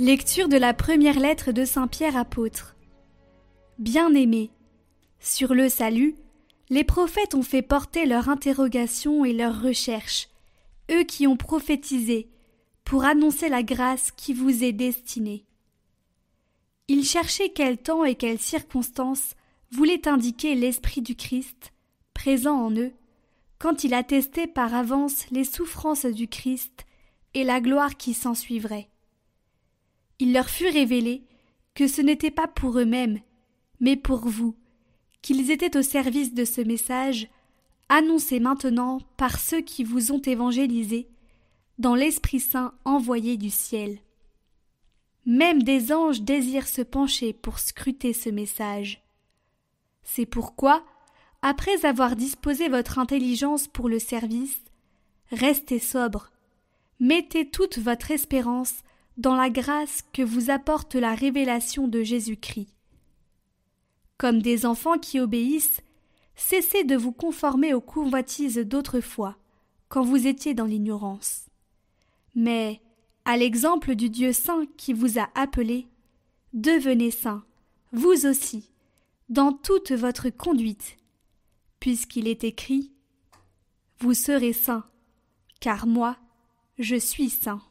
Lecture de la première lettre de Saint Pierre apôtre. Bien-aimés, sur le salut, les prophètes ont fait porter leur interrogation et leurs recherches, eux qui ont prophétisé, pour annoncer la grâce qui vous est destinée. Ils cherchaient quel temps et quelles circonstances voulait indiquer l'Esprit du Christ, présent en eux, quand il attestait par avance les souffrances du Christ et la gloire qui s'ensuivrait il leur fut révélé que ce n'était pas pour eux-mêmes, mais pour vous, qu'ils étaient au service de ce message, annoncé maintenant par ceux qui vous ont évangélisé, dans l'Esprit Saint envoyé du ciel. Même des anges désirent se pencher pour scruter ce message. C'est pourquoi, après avoir disposé votre intelligence pour le service, restez sobre, mettez toute votre espérance dans la grâce que vous apporte la révélation de Jésus-Christ. Comme des enfants qui obéissent, cessez de vous conformer aux convoitises d'autrefois, quand vous étiez dans l'ignorance. Mais, à l'exemple du Dieu saint qui vous a appelé, devenez saints, vous aussi, dans toute votre conduite, puisqu'il est écrit Vous serez saints, car moi, je suis saint.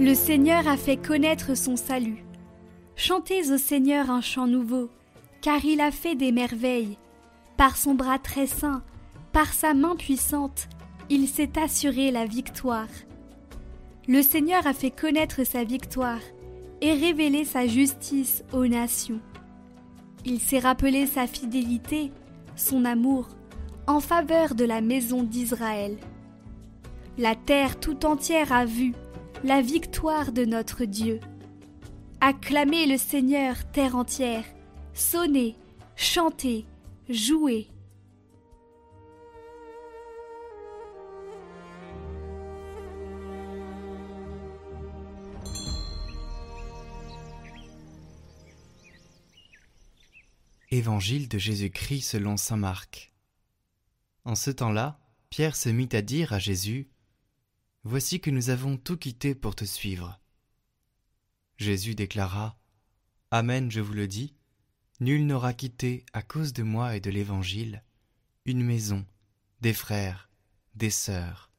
Le Seigneur a fait connaître son salut. Chantez au Seigneur un chant nouveau, car il a fait des merveilles. Par son bras très saint, par sa main puissante, il s'est assuré la victoire. Le Seigneur a fait connaître sa victoire et révélé sa justice aux nations. Il s'est rappelé sa fidélité, son amour, en faveur de la maison d'Israël. La terre tout entière a vu la victoire de notre Dieu. Acclamez le Seigneur, terre entière, sonnez, chantez, jouez. Évangile de Jésus-Christ selon Saint Marc. En ce temps-là, Pierre se mit à dire à Jésus Voici que nous avons tout quitté pour te suivre. Jésus déclara Amen, je vous le dis, nul n'aura quitté, à cause de moi et de l'Évangile, une maison, des frères, des sœurs,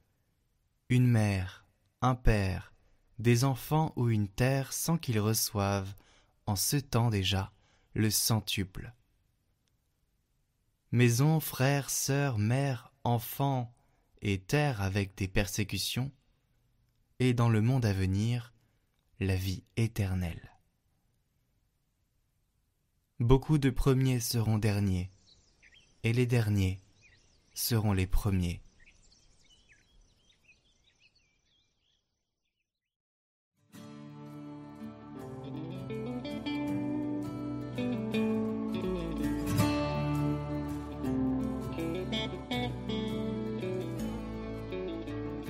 une mère, un père, des enfants ou une terre sans qu'ils reçoivent, en ce temps déjà, le centuple. Maison, frères, sœurs, mères, enfants, et terre avec des persécutions, et dans le monde à venir, la vie éternelle. Beaucoup de premiers seront derniers, et les derniers seront les premiers.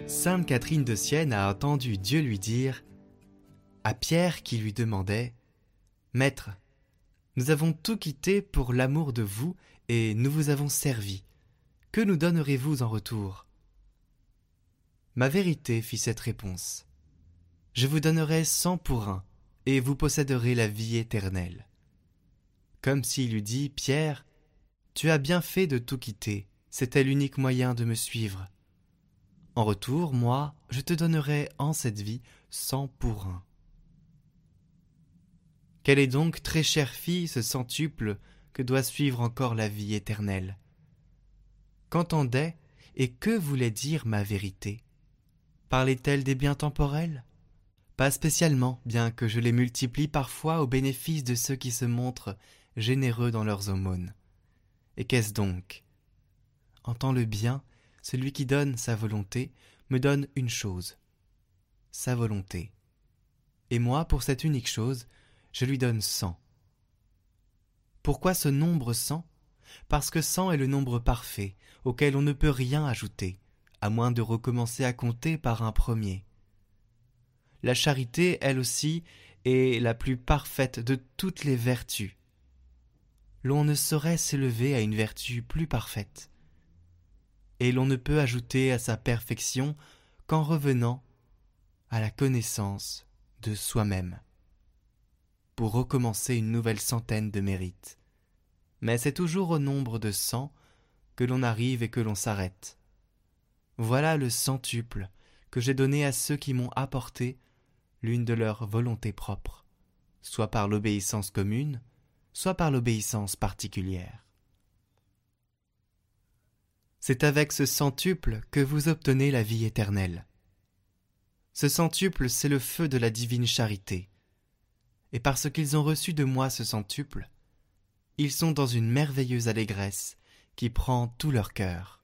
Sainte Catherine de Sienne a entendu Dieu lui dire à Pierre qui lui demandait Maître, nous avons tout quitté pour l'amour de vous et nous vous avons servi. Que nous donnerez-vous en retour? Ma vérité fit cette réponse. Je vous donnerai cent pour un, et vous posséderez la vie éternelle. Comme s'il eût dit Pierre, tu as bien fait de tout quitter, c'était l'unique moyen de me suivre. En retour, moi, je te donnerai en cette vie cent pour un. Quelle est donc, très chère fille, ce centuple que doit suivre encore la vie éternelle? Qu'entendait et que voulait dire ma vérité? Parlait-elle des biens temporels? Pas spécialement, bien que je les multiplie parfois au bénéfice de ceux qui se montrent généreux dans leurs aumônes. Et qu'est-ce donc? Entends le bien celui qui donne sa volonté me donne une chose, sa volonté. Et moi, pour cette unique chose, je lui donne cent. Pourquoi ce nombre cent? Parce que cent est le nombre parfait, auquel on ne peut rien ajouter, à moins de recommencer à compter par un premier. La charité, elle aussi, et la plus parfaite de toutes les vertus. L'on ne saurait s'élever à une vertu plus parfaite, et l'on ne peut ajouter à sa perfection qu'en revenant à la connaissance de soi-même, pour recommencer une nouvelle centaine de mérites. Mais c'est toujours au nombre de cent que l'on arrive et que l'on s'arrête. Voilà le centuple que j'ai donné à ceux qui m'ont apporté l'une de leurs volontés propres, soit par l'obéissance commune, soit par l'obéissance particulière. C'est avec ce centuple que vous obtenez la vie éternelle. Ce centuple, c'est le feu de la divine charité. Et parce qu'ils ont reçu de moi ce centuple, ils sont dans une merveilleuse allégresse qui prend tout leur cœur.